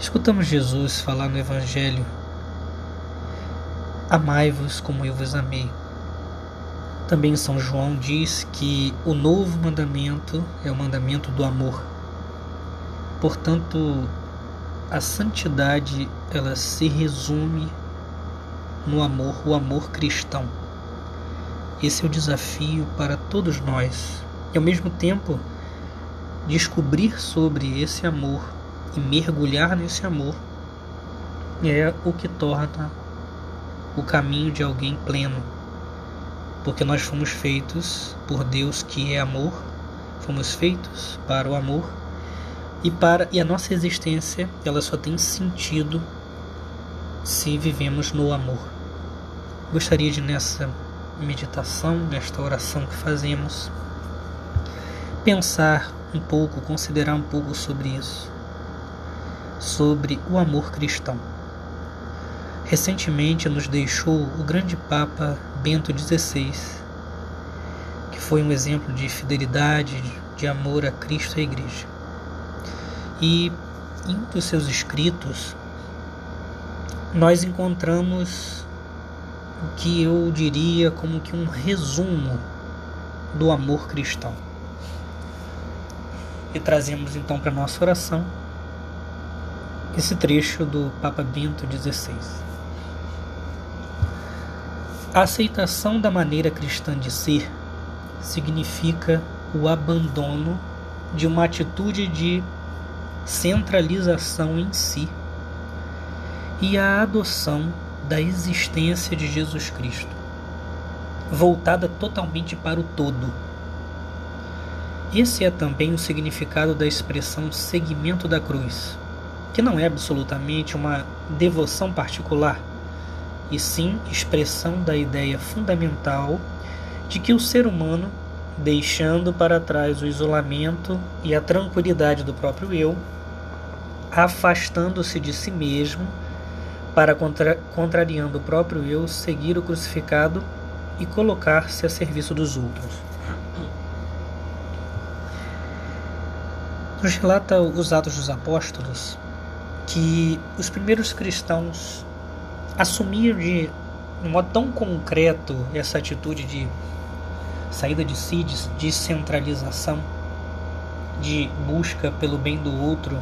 Escutamos Jesus falar no Evangelho: Amai-vos como eu vos amei. Também São João diz que o novo mandamento é o mandamento do amor. Portanto, a santidade ela se resume no amor, o amor cristão. Esse é o desafio para todos nós. E ao mesmo tempo, descobrir sobre esse amor e mergulhar nesse amor é o que torna o caminho de alguém pleno. Porque nós fomos feitos por Deus que é amor, fomos feitos para o amor e para e a nossa existência, ela só tem sentido se vivemos no amor. Gostaria de nessa meditação, nesta oração que fazemos, pensar um pouco, considerar um pouco sobre isso sobre o amor cristão. Recentemente nos deixou o grande Papa Bento XVI, que foi um exemplo de fidelidade, de amor a Cristo e à Igreja. E em um dos seus escritos, nós encontramos o que eu diria como que um resumo do amor cristão. E trazemos então para nossa oração esse trecho do Papa Bento XVI. A aceitação da maneira cristã de ser significa o abandono de uma atitude de centralização em si e a adoção da existência de Jesus Cristo, voltada totalmente para o todo. Esse é também o significado da expressão seguimento da cruz, que não é absolutamente uma devoção particular, e sim expressão da ideia fundamental de que o ser humano, deixando para trás o isolamento e a tranquilidade do próprio eu, afastando-se de si mesmo, para contra contrariando o próprio eu, seguir o crucificado e colocar-se a serviço dos outros. Nos relata os Atos dos Apóstolos que os primeiros cristãos assumiam de um modo tão concreto essa atitude de saída de si, de descentralização, de busca pelo bem do outro,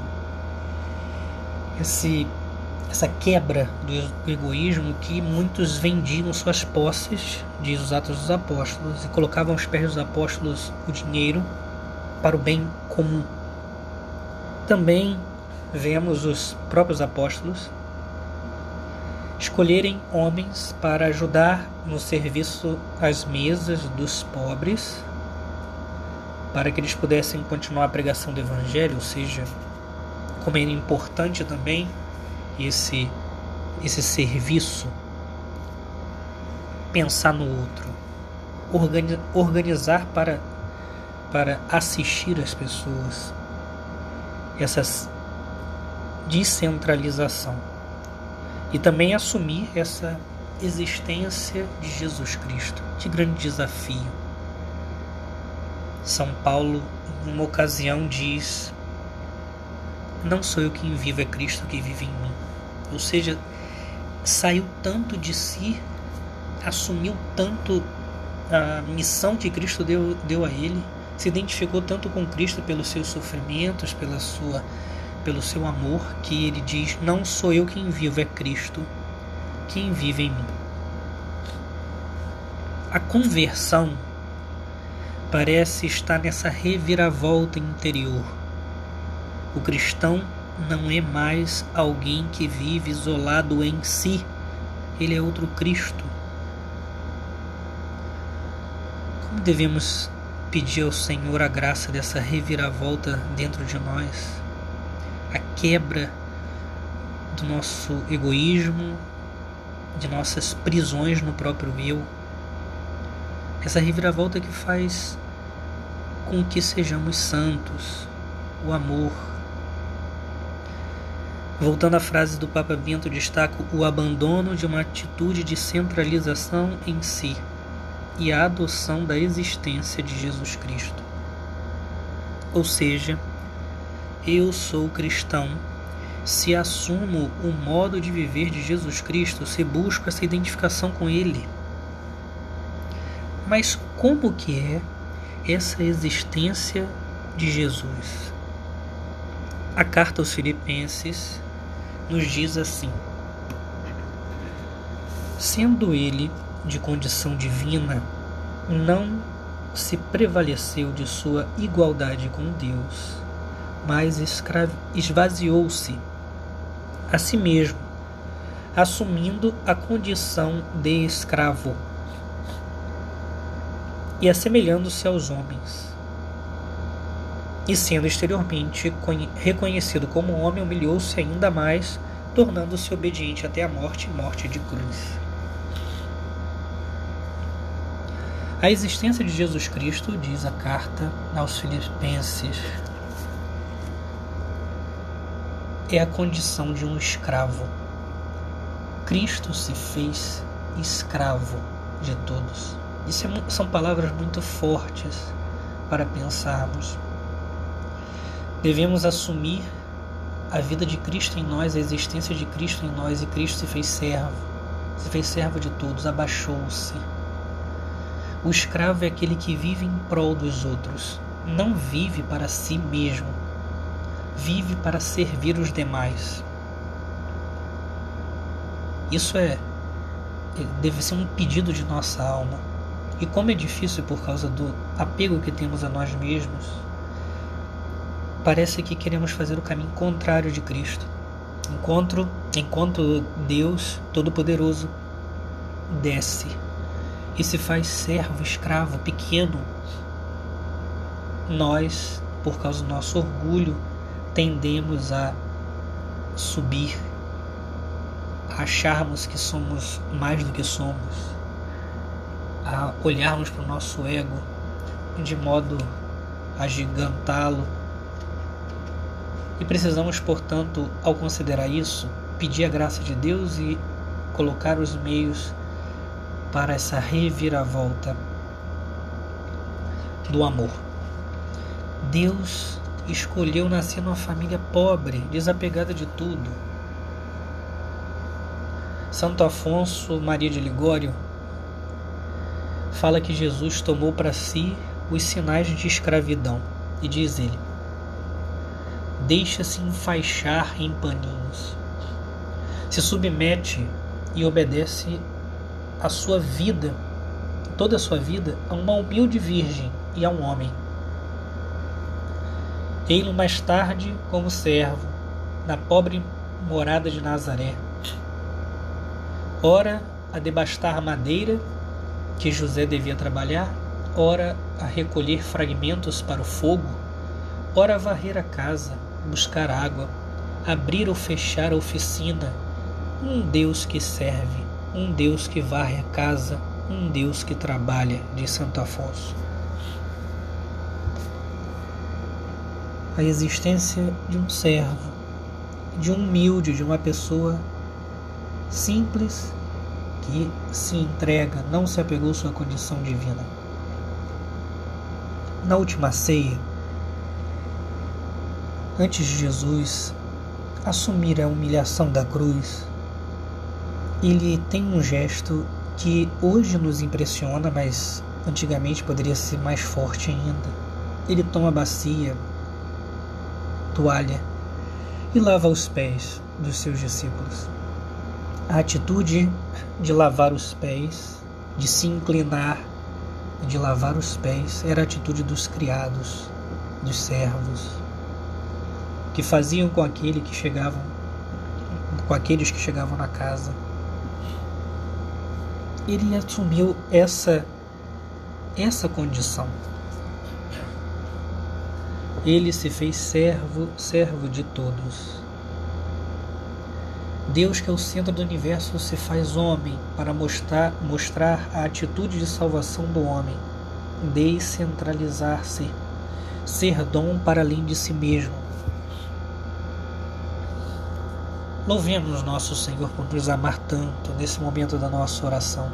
esse, essa quebra do egoísmo que muitos vendiam suas posses, diz os Atos dos Apóstolos, e colocavam aos pés dos apóstolos o dinheiro para o bem comum. Também vemos os próprios apóstolos escolherem homens para ajudar no serviço às mesas dos pobres, para que eles pudessem continuar a pregação do Evangelho, ou seja, como era importante também esse, esse serviço, pensar no outro, organizar para, para assistir as pessoas. Essas descentralização e também assumir essa existência de Jesus Cristo. Que grande desafio! São Paulo, numa ocasião, diz: Não sou eu quem vivo, é Cristo que vive em mim. Ou seja, saiu tanto de si, assumiu tanto a missão que Cristo deu, deu a ele, se identificou tanto com Cristo pelos seus sofrimentos, pela sua pelo seu amor, que ele diz: Não sou eu quem vivo, é Cristo quem vive em mim. A conversão parece estar nessa reviravolta interior. O cristão não é mais alguém que vive isolado em si, ele é outro Cristo. Como devemos pedir ao Senhor a graça dessa reviravolta dentro de nós? A quebra do nosso egoísmo, de nossas prisões no próprio eu. Essa reviravolta que faz com que sejamos santos, o amor. Voltando à frase do Papa Bento, destaco o abandono de uma atitude de centralização em si e a adoção da existência de Jesus Cristo. Ou seja, eu sou cristão se assumo o modo de viver de Jesus Cristo, se busco essa identificação com Ele. Mas como que é essa existência de Jesus? A carta aos Filipenses nos diz assim: Sendo ele de condição divina, não se prevaleceu de sua igualdade com Deus, mas esvaziou-se a si mesmo, assumindo a condição de escravo e assemelhando-se aos homens. E sendo exteriormente reconhecido como homem, humilhou-se ainda mais, tornando-se obediente até a morte morte de cruz. A existência de Jesus Cristo, diz a carta aos Filipenses, é a condição de um escravo. Cristo se fez escravo de todos. Isso é, são palavras muito fortes para pensarmos. Devemos assumir a vida de Cristo em nós, a existência de Cristo em nós, e Cristo se fez servo, se fez servo de todos, abaixou-se o escravo é aquele que vive em prol dos outros, não vive para si mesmo, vive para servir os demais. Isso é deve ser um pedido de nossa alma. E como é difícil por causa do apego que temos a nós mesmos, parece que queremos fazer o caminho contrário de Cristo. Enquanto, enquanto Deus Todo-Poderoso desce e se faz servo, escravo, pequeno, nós, por causa do nosso orgulho, tendemos a subir, a acharmos que somos mais do que somos, a olharmos para o nosso ego de modo a gigantá-lo. E precisamos, portanto, ao considerar isso, pedir a graça de Deus e colocar os meios para essa reviravolta do amor. Deus escolheu nascer numa família pobre, desapegada de tudo. Santo Afonso Maria de Ligório fala que Jesus tomou para si os sinais de escravidão e diz ele: Deixa-se enfaixar em paninhos, se submete e obedece a sua vida, toda a sua vida, a uma humilde virgem e a um homem. Ei-lo mais tarde como servo, na pobre morada de Nazaré. Ora a debastar madeira que José devia trabalhar, ora a recolher fragmentos para o fogo, ora a varrer a casa, buscar água, abrir ou fechar a oficina, um Deus que serve um Deus que varre a casa, um Deus que trabalha, de Santo Afonso. A existência de um servo, de um humilde, de uma pessoa simples que se entrega, não se apegou à sua condição divina. Na última ceia, antes de Jesus assumir a humilhação da cruz, ele tem um gesto que hoje nos impressiona, mas antigamente poderia ser mais forte ainda. Ele toma a bacia, toalha e lava os pés dos seus discípulos. A atitude de lavar os pés, de se inclinar, de lavar os pés, era a atitude dos criados, dos servos, que faziam com aquele que chegavam, com aqueles que chegavam na casa ele assumiu essa essa condição. Ele se fez servo, servo de todos. Deus, que é o centro do universo, se faz homem para mostrar, mostrar a atitude de salvação do homem, descentralizar-se, ser dom para além de si mesmo Louvemos nosso Senhor por nos amar tanto nesse momento da nossa oração.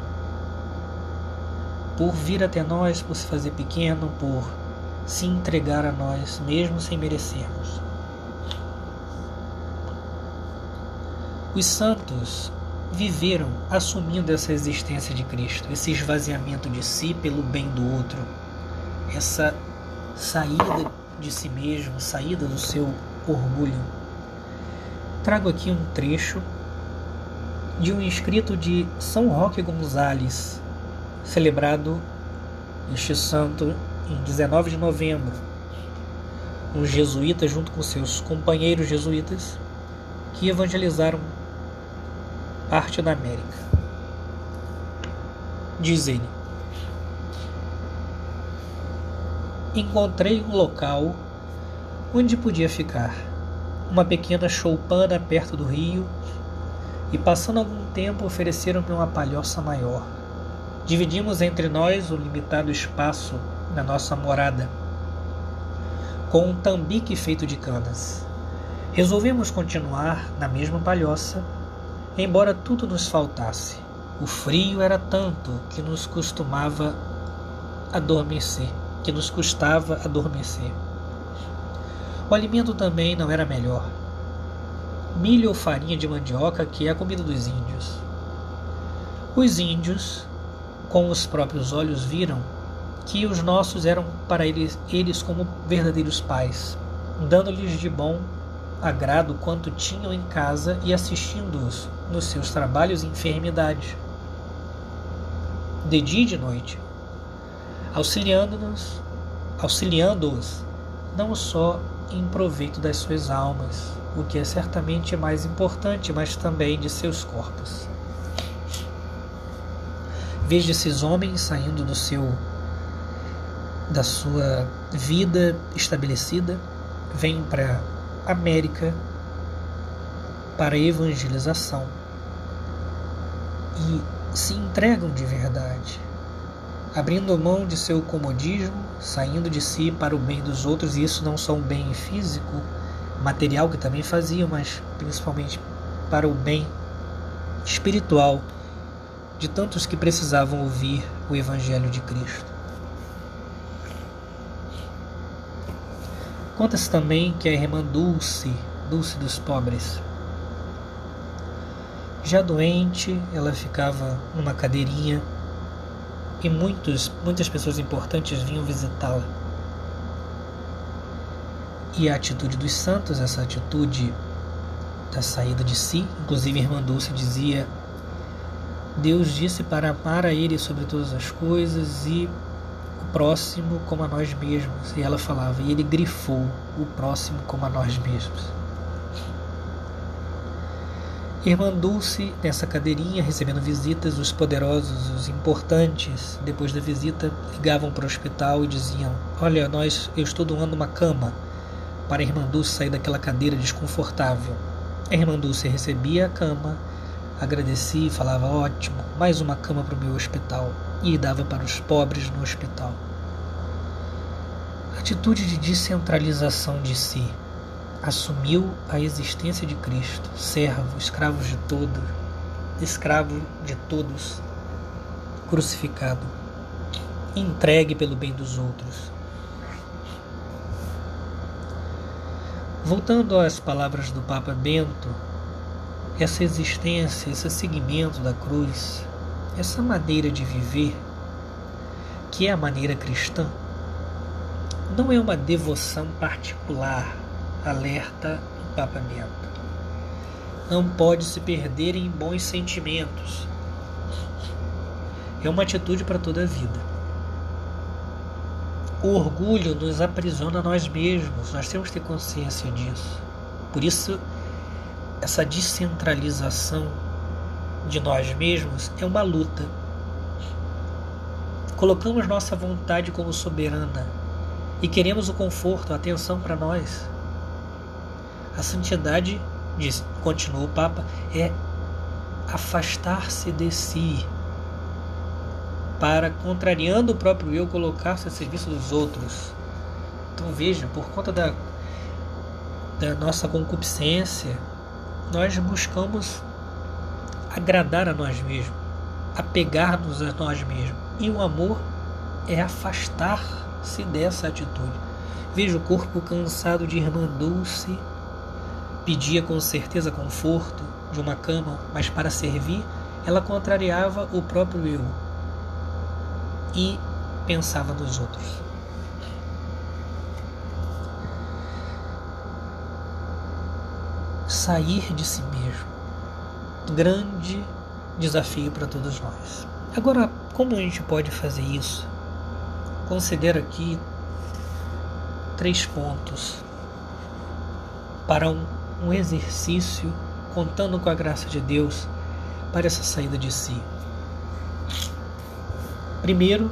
Por vir até nós, por se fazer pequeno, por se entregar a nós, mesmo sem merecermos. Os santos viveram assumindo essa existência de Cristo, esse esvaziamento de si pelo bem do outro, essa saída de si mesmo, saída do seu orgulho. Trago aqui um trecho de um escrito de São Roque Gonzales, celebrado este santo em 19 de novembro. Um jesuíta, junto com seus companheiros jesuítas, que evangelizaram parte da América. Diz ele: Encontrei um local onde podia ficar, uma pequena choupana perto do rio, e passando algum tempo ofereceram-me uma palhoça maior. Dividimos entre nós o limitado espaço da nossa morada, com um tambique feito de canas. Resolvemos continuar na mesma palhoça, embora tudo nos faltasse. O frio era tanto que nos costumava adormecer, que nos custava adormecer. O alimento também não era melhor. Milho ou farinha de mandioca, que é a comida dos índios. Os índios, com os próprios olhos, viram que os nossos eram para eles, eles como verdadeiros pais, dando-lhes de bom agrado quanto tinham em casa e assistindo-os nos seus trabalhos e enfermidades, de dia e de noite, auxiliando-nos, auxiliando-os não só em proveito das suas almas, o que é certamente mais importante, mas também de seus corpos. Veja esses homens saindo do seu da sua vida estabelecida, vêm para América para evangelização e se entregam de verdade, abrindo mão de seu comodismo, saindo de si para o bem dos outros, e isso não só um bem físico, material que também faziam, mas principalmente para o bem espiritual de tantos que precisavam ouvir o Evangelho de Cristo. Conta-se também que a irmã Dulce, Dulce dos pobres, já doente, ela ficava numa cadeirinha e muitos, muitas pessoas importantes vinham visitá-la. E a atitude dos santos, essa atitude da saída de si, inclusive a irmã Dulce dizia: Deus disse para amar a Ele sobre todas as coisas e próximo como a nós mesmos. E ela falava, e ele grifou o próximo como a nós mesmos. Irmã Dulce, nessa cadeirinha, recebendo visitas, os poderosos, os importantes, depois da visita, ligavam para o hospital e diziam: Olha, nós, eu estou doando uma cama para a irmã Dulce sair daquela cadeira desconfortável. A irmã Dulce recebia a cama, agradecia e falava: Ótimo, mais uma cama para o meu hospital e dava para os pobres no hospital. Atitude de descentralização de si. Assumiu a existência de Cristo, servo, escravo de todos, escravo de todos, crucificado, entregue pelo bem dos outros. Voltando às palavras do Papa Bento, essa existência, esse seguimento da cruz, essa maneira de viver, que é a maneira cristã, não é uma devoção particular, alerta o Papa Bento. Não pode se perder em bons sentimentos. É uma atitude para toda a vida. O orgulho nos aprisiona a nós mesmos, nós temos que ter consciência disso. Por isso, essa descentralização de nós mesmos é uma luta. Colocamos nossa vontade como soberana e queremos o conforto, a atenção para nós. A santidade, diz, continua o Papa, é afastar-se de si para, contrariando o próprio eu, colocar-se a serviço dos outros. Então veja, por conta da, da nossa concupiscência, nós buscamos agradar a nós mesmos, apegar-nos a nós mesmos. E o amor é afastar-se dessa atitude. Veja o corpo cansado de irmã Dulce, pedia com certeza conforto, de uma cama, mas para servir, ela contrariava o próprio eu e pensava nos outros. Sair de si mesmo. Grande desafio para todos nós. Agora, como a gente pode fazer isso? Considero aqui três pontos para um, um exercício contando com a graça de Deus para essa saída de si. Primeiro,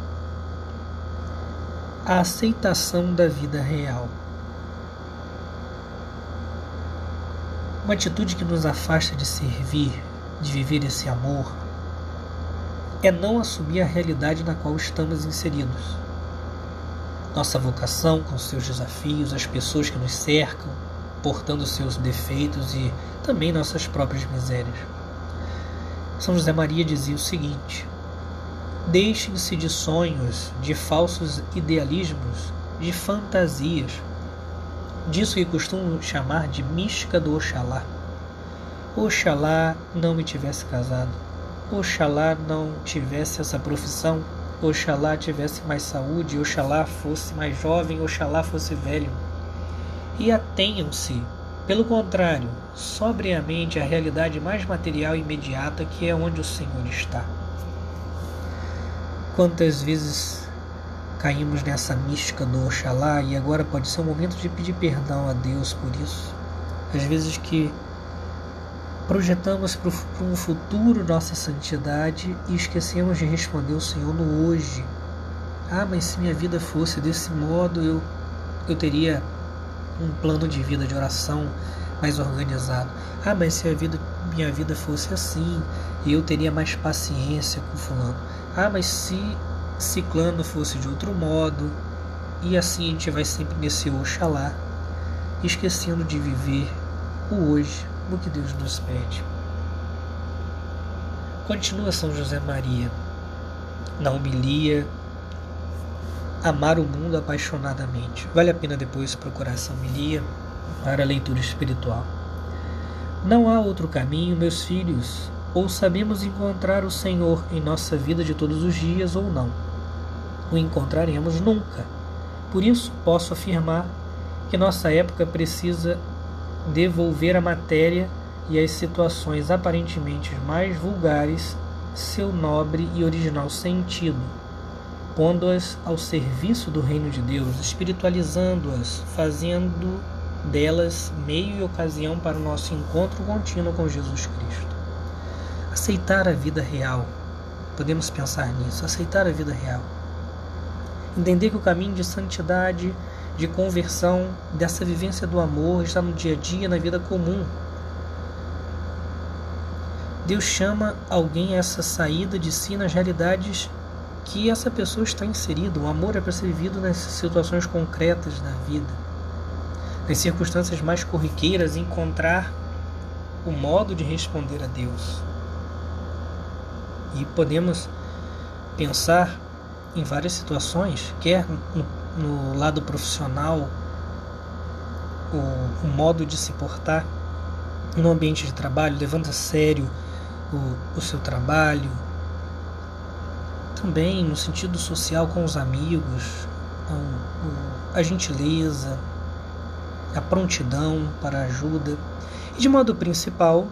a aceitação da vida real. Uma atitude que nos afasta de servir, de viver esse amor, é não assumir a realidade na qual estamos inseridos. Nossa vocação, com seus desafios, as pessoas que nos cercam, portando seus defeitos e também nossas próprias misérias. São José Maria dizia o seguinte: Deixem-se de sonhos, de falsos idealismos, de fantasias, disso que costumo chamar de mística do Oxalá. Oxalá não me tivesse casado, Oxalá não tivesse essa profissão, Oxalá tivesse mais saúde, Oxalá fosse mais jovem, Oxalá fosse velho. E atenham-se, pelo contrário, sobriamente à realidade mais material e imediata que é onde o Senhor está. Quantas vezes caímos nessa mística do Oxalá e agora pode ser o momento de pedir perdão a Deus por isso. Às vezes que projetamos para um futuro nossa santidade e esquecemos de responder ao Senhor no hoje. Ah, mas se minha vida fosse desse modo, eu, eu teria um plano de vida de oração mais organizado. Ah, mas se a vida, minha vida fosse assim, eu teria mais paciência com fulano. Ah, mas se ciclano fosse de outro modo, e assim a gente vai sempre nesse Oxalá, esquecendo de viver o hoje, o que Deus nos pede. Continua São José Maria, na homilia, amar o mundo apaixonadamente. Vale a pena depois procurar essa homilia para a leitura espiritual. Não há outro caminho, meus filhos, ou sabemos encontrar o Senhor em nossa vida de todos os dias ou não. O encontraremos nunca. Por isso, posso afirmar que nossa época precisa devolver à matéria e às situações aparentemente mais vulgares seu nobre e original sentido, pondo-as ao serviço do reino de Deus, espiritualizando-as, fazendo delas meio e ocasião para o nosso encontro contínuo com Jesus Cristo. Aceitar a vida real. Podemos pensar nisso, aceitar a vida real. Entender que o caminho de santidade, de conversão, dessa vivência do amor está no dia a dia, na vida comum. Deus chama alguém a essa saída de si nas realidades que essa pessoa está inserida. O amor é para ser vivido nas situações concretas da vida, nas circunstâncias mais corriqueiras, encontrar o modo de responder a Deus. E podemos pensar em várias situações, quer no, no lado profissional, o, o, modo de se portar no ambiente de trabalho, levando a sério o, o seu trabalho, também no sentido social com os amigos, a, a gentileza, a prontidão para a ajuda. E de modo principal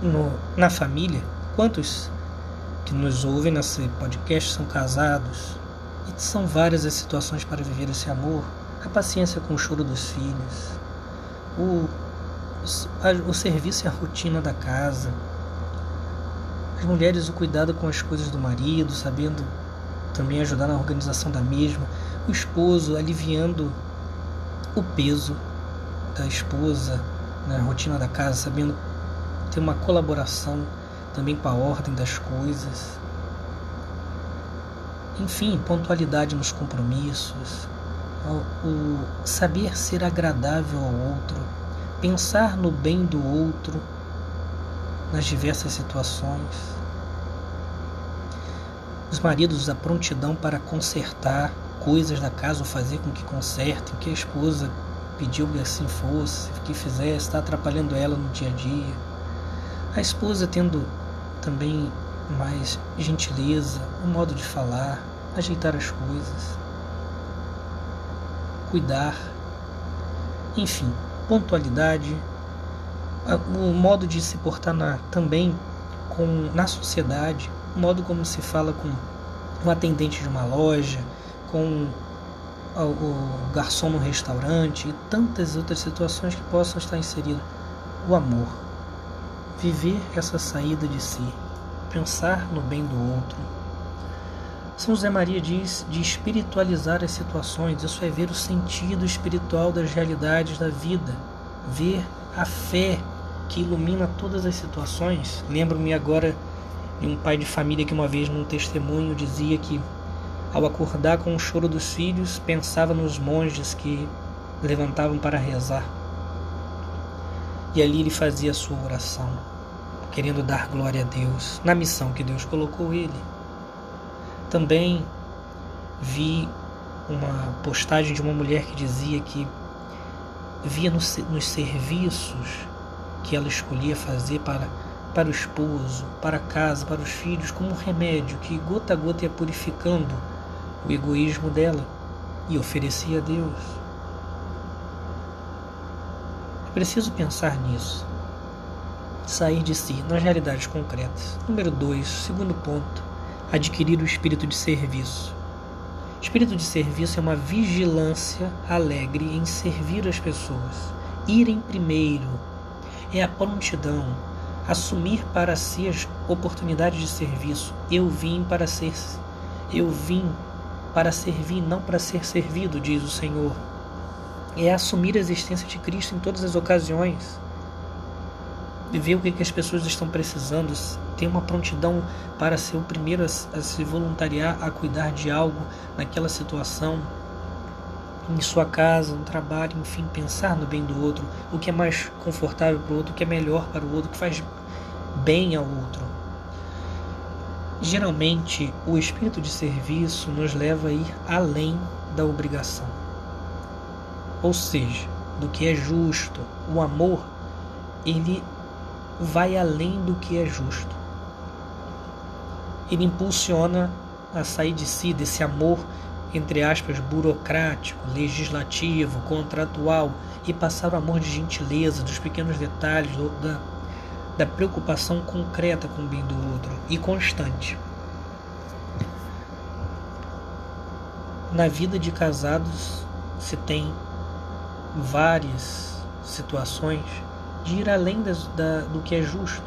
no, na família Quantos que nos ouvem nesse podcast são casados? E são várias as situações para viver esse amor. A paciência com o choro dos filhos, o, o serviço e a rotina da casa, as mulheres o cuidado com as coisas do marido, sabendo também ajudar na organização da mesma, o esposo aliviando o peso da esposa na rotina da casa, sabendo ter uma colaboração também com a ordem das coisas. Enfim, pontualidade nos compromissos, o saber ser agradável ao outro, pensar no bem do outro nas diversas situações. Os maridos, a prontidão para consertar coisas da casa ou fazer com que consertem, que a esposa pediu que assim fosse, que fizesse, está atrapalhando ela no dia a dia. A esposa tendo também mais gentileza, um modo de falar, ajeitar as coisas, cuidar, enfim, pontualidade, o modo de se portar na, também com, na sociedade, o modo como se fala com um atendente de uma loja, com o, o garçom no restaurante e tantas outras situações que possam estar inseridas. O amor. Viver essa saída de si. Pensar no bem do outro. São José Maria diz de espiritualizar as situações. Isso é ver o sentido espiritual das realidades da vida. Ver a fé que ilumina todas as situações. Lembro-me agora de um pai de família que uma vez num testemunho dizia que ao acordar com o choro dos filhos, pensava nos monges que levantavam para rezar. E ali ele fazia sua oração, querendo dar glória a Deus na missão que Deus colocou ele. Também vi uma postagem de uma mulher que dizia que via nos, nos serviços que ela escolhia fazer para, para o esposo, para a casa, para os filhos, como um remédio que gota a gota ia purificando o egoísmo dela e oferecia a Deus. Preciso pensar nisso. Sair de si nas realidades concretas. Número 2, segundo ponto, adquirir o espírito de serviço. Espírito de serviço é uma vigilância alegre em servir as pessoas, ir em primeiro, é a prontidão, assumir para si as oportunidades de serviço. Eu vim para ser, eu vim para servir, não para ser servido, diz o Senhor. É assumir a existência de Cristo em todas as ocasiões. Ver o que, que as pessoas estão precisando, ter uma prontidão para ser o primeiro a, a se voluntariar a cuidar de algo naquela situação, em sua casa, no trabalho, enfim, pensar no bem do outro, o que é mais confortável para o outro, o que é melhor para o outro, o que faz bem ao outro. Geralmente, o espírito de serviço nos leva a ir além da obrigação. Ou seja, do que é justo. O amor, ele vai além do que é justo. Ele impulsiona a sair de si desse amor entre aspas, burocrático, legislativo, contratual e passar o amor de gentileza, dos pequenos detalhes, da, da preocupação concreta com o bem do outro e constante. Na vida de casados se tem várias situações de ir além da, do que é justo.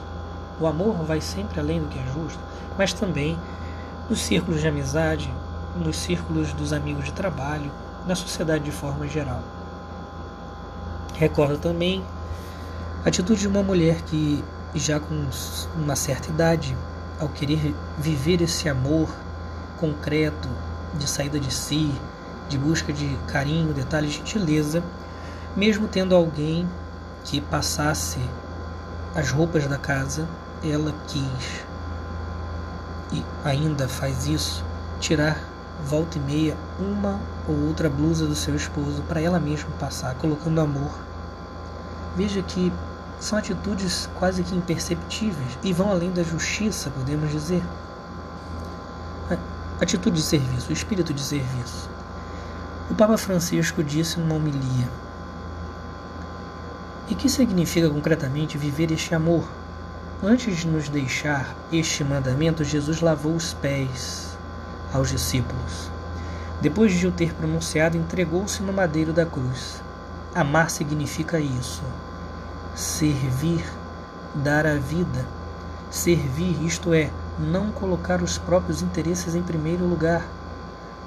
O amor vai sempre além do que é justo, mas também nos círculos de amizade, nos círculos dos amigos de trabalho, na sociedade de forma geral. Recordo também a atitude de uma mulher que, já com uma certa idade, ao querer viver esse amor concreto de saída de si, de busca de carinho, detalhe, gentileza, mesmo tendo alguém que passasse as roupas da casa, ela quis e ainda faz isso, tirar volta e meia uma ou outra blusa do seu esposo para ela mesma passar, colocando amor. Veja que são atitudes quase que imperceptíveis e vão além da justiça, podemos dizer. Atitude de serviço, espírito de serviço. O Papa Francisco disse numa homilia: E que significa concretamente viver este amor? Antes de nos deixar este mandamento, Jesus lavou os pés aos discípulos. Depois de o ter pronunciado, entregou-se no madeiro da cruz. Amar significa isso. Servir, dar a vida. Servir, isto é, não colocar os próprios interesses em primeiro lugar.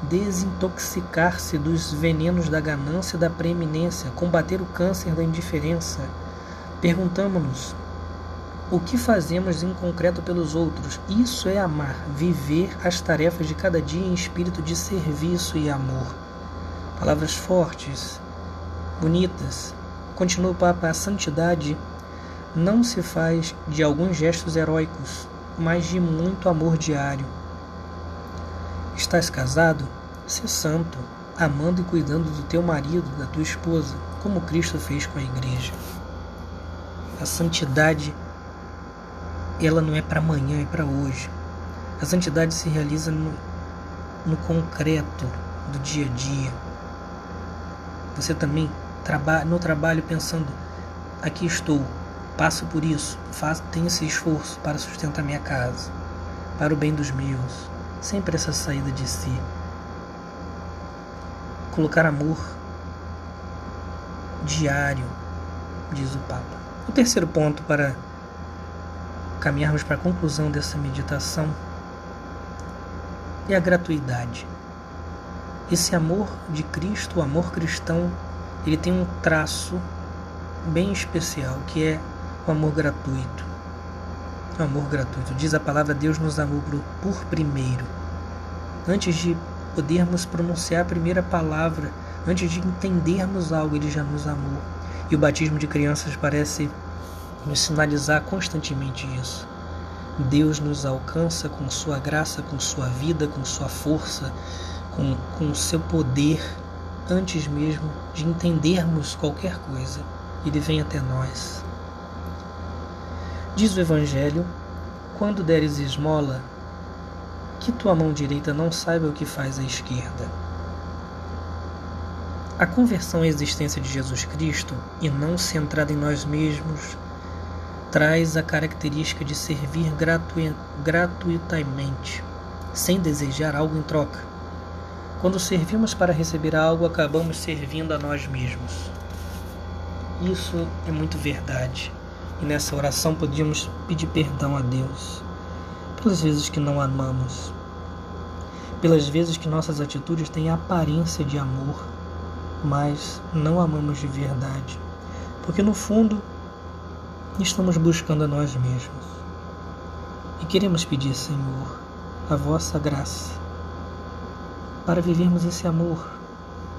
Desintoxicar-se dos venenos da ganância e da preeminência, combater o câncer da indiferença. Perguntamos-nos o que fazemos em concreto pelos outros. Isso é amar, viver as tarefas de cada dia em espírito de serviço e amor. Palavras fortes, bonitas. Continua o Papa: a santidade não se faz de alguns gestos heróicos, mas de muito amor diário. Estás casado? Se santo, amando e cuidando do teu marido, da tua esposa, como Cristo fez com a igreja. A santidade ela não é para amanhã, é para hoje. A santidade se realiza no, no concreto do dia a dia. Você também no trabalho pensando: aqui estou, passo por isso, faço, tenho esse esforço para sustentar minha casa, para o bem dos meus. Sempre essa saída de si. Colocar amor diário, diz o Papa. O terceiro ponto para caminharmos para a conclusão dessa meditação é a gratuidade. Esse amor de Cristo, o amor cristão, ele tem um traço bem especial, que é o amor gratuito. O amor gratuito. Diz a palavra Deus nos amou por primeiro. Antes de podermos pronunciar a primeira palavra, antes de entendermos algo, ele já nos amou. E o batismo de crianças parece nos sinalizar constantemente isso. Deus nos alcança com sua graça, com sua vida, com sua força, com, com seu poder, antes mesmo de entendermos qualquer coisa. Ele vem até nós. Diz o Evangelho: quando deres esmola, que tua mão direita não saiba o que faz a esquerda. A conversão à existência de Jesus Cristo, e não centrada em nós mesmos, traz a característica de servir gratu gratuitamente, sem desejar algo em troca. Quando servimos para receber algo, acabamos servindo a nós mesmos. Isso é muito verdade. E nessa oração podíamos pedir perdão a Deus pelas vezes que não amamos, pelas vezes que nossas atitudes têm aparência de amor, mas não amamos de verdade. Porque no fundo estamos buscando a nós mesmos. E queremos pedir, Senhor, a vossa graça para vivermos esse amor,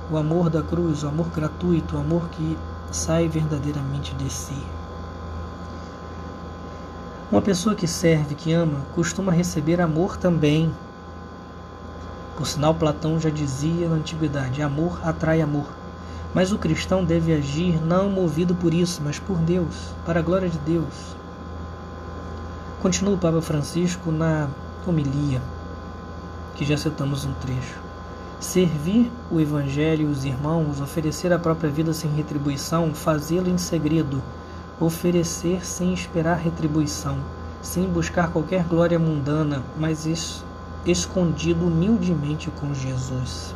o amor da cruz, o amor gratuito, o amor que sai verdadeiramente de si. Uma pessoa que serve, que ama, costuma receber amor também. Por sinal, Platão já dizia na antiguidade: amor atrai amor. Mas o cristão deve agir não movido por isso, mas por Deus, para a glória de Deus. Continua o Papa Francisco na homilia, que já citamos um trecho. Servir o Evangelho e os irmãos, oferecer a própria vida sem retribuição, fazê-lo em segredo, oferecer sem esperar retribuição, sem buscar qualquer glória mundana, mas escondido humildemente com Jesus.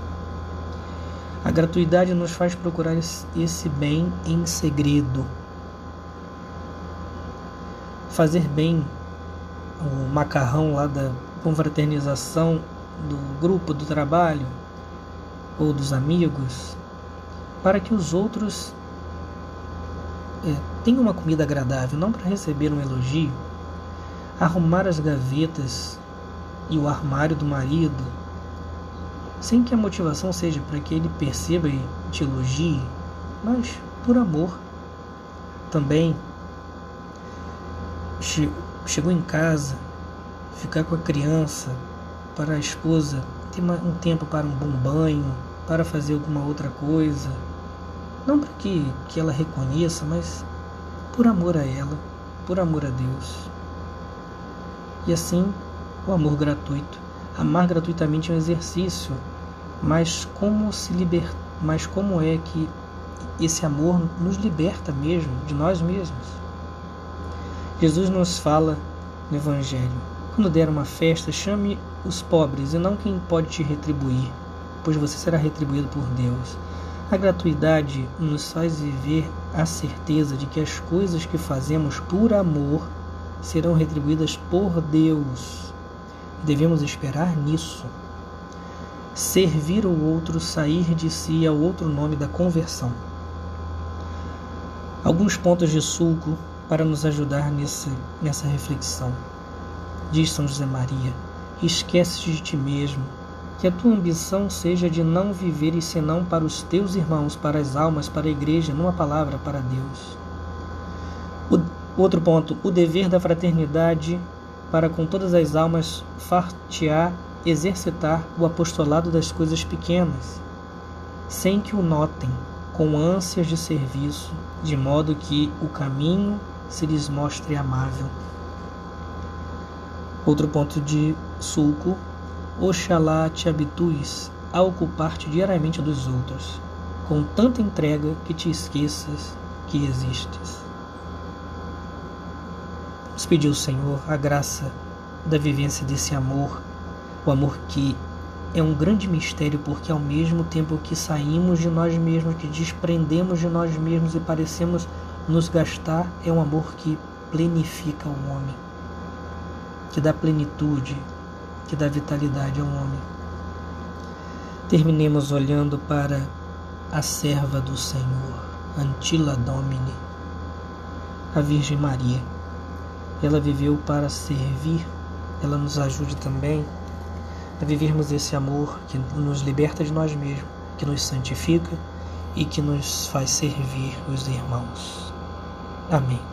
A gratuidade nos faz procurar esse bem em segredo. Fazer bem o macarrão lá da confraternização do grupo do trabalho ou dos amigos, para que os outros é, tenham uma comida agradável, não para receber um elogio. Arrumar as gavetas e o armário do marido sem que a motivação seja para que ele perceba e te elogie, mas por amor. Também chegou em casa, ficar com a criança, para a esposa ter um tempo para um bom banho, para fazer alguma outra coisa. Não para que, que ela reconheça, mas por amor a ela, por amor a Deus. E assim, o amor gratuito. Amar gratuitamente é um exercício mas como se liber... mas como é que esse amor nos liberta mesmo de nós mesmos? Jesus nos fala no Evangelho: quando der uma festa, chame os pobres e não quem pode te retribuir, pois você será retribuído por Deus. A gratuidade nos faz viver a certeza de que as coisas que fazemos por amor serão retribuídas por Deus. Devemos esperar nisso. Servir o outro, sair de si é outro nome da conversão. Alguns pontos de sulco para nos ajudar nessa, nessa reflexão. Diz São José Maria: esquece de ti mesmo, que a tua ambição seja de não viveres senão para os teus irmãos, para as almas, para a igreja, numa palavra, para Deus. O, outro ponto: o dever da fraternidade para com todas as almas fartear exercitar o apostolado das coisas pequenas, sem que o notem, com ânsias de serviço, de modo que o caminho se lhes mostre amável. Outro ponto de sulco: Oxalá te habitues a ocupar-te diariamente dos outros, com tanta entrega que te esqueças que existes. Vamos pedir ao Senhor a graça da vivência desse amor, o amor que é um grande mistério porque ao mesmo tempo que saímos de nós mesmos, que desprendemos de nós mesmos e parecemos nos gastar, é um amor que plenifica o homem, que dá plenitude, que dá vitalidade ao homem. Terminemos olhando para a serva do Senhor, Antila Domini, a Virgem Maria. Ela viveu para servir, ela nos ajude também a vivermos esse amor que nos liberta de nós mesmos, que nos santifica e que nos faz servir os irmãos. Amém.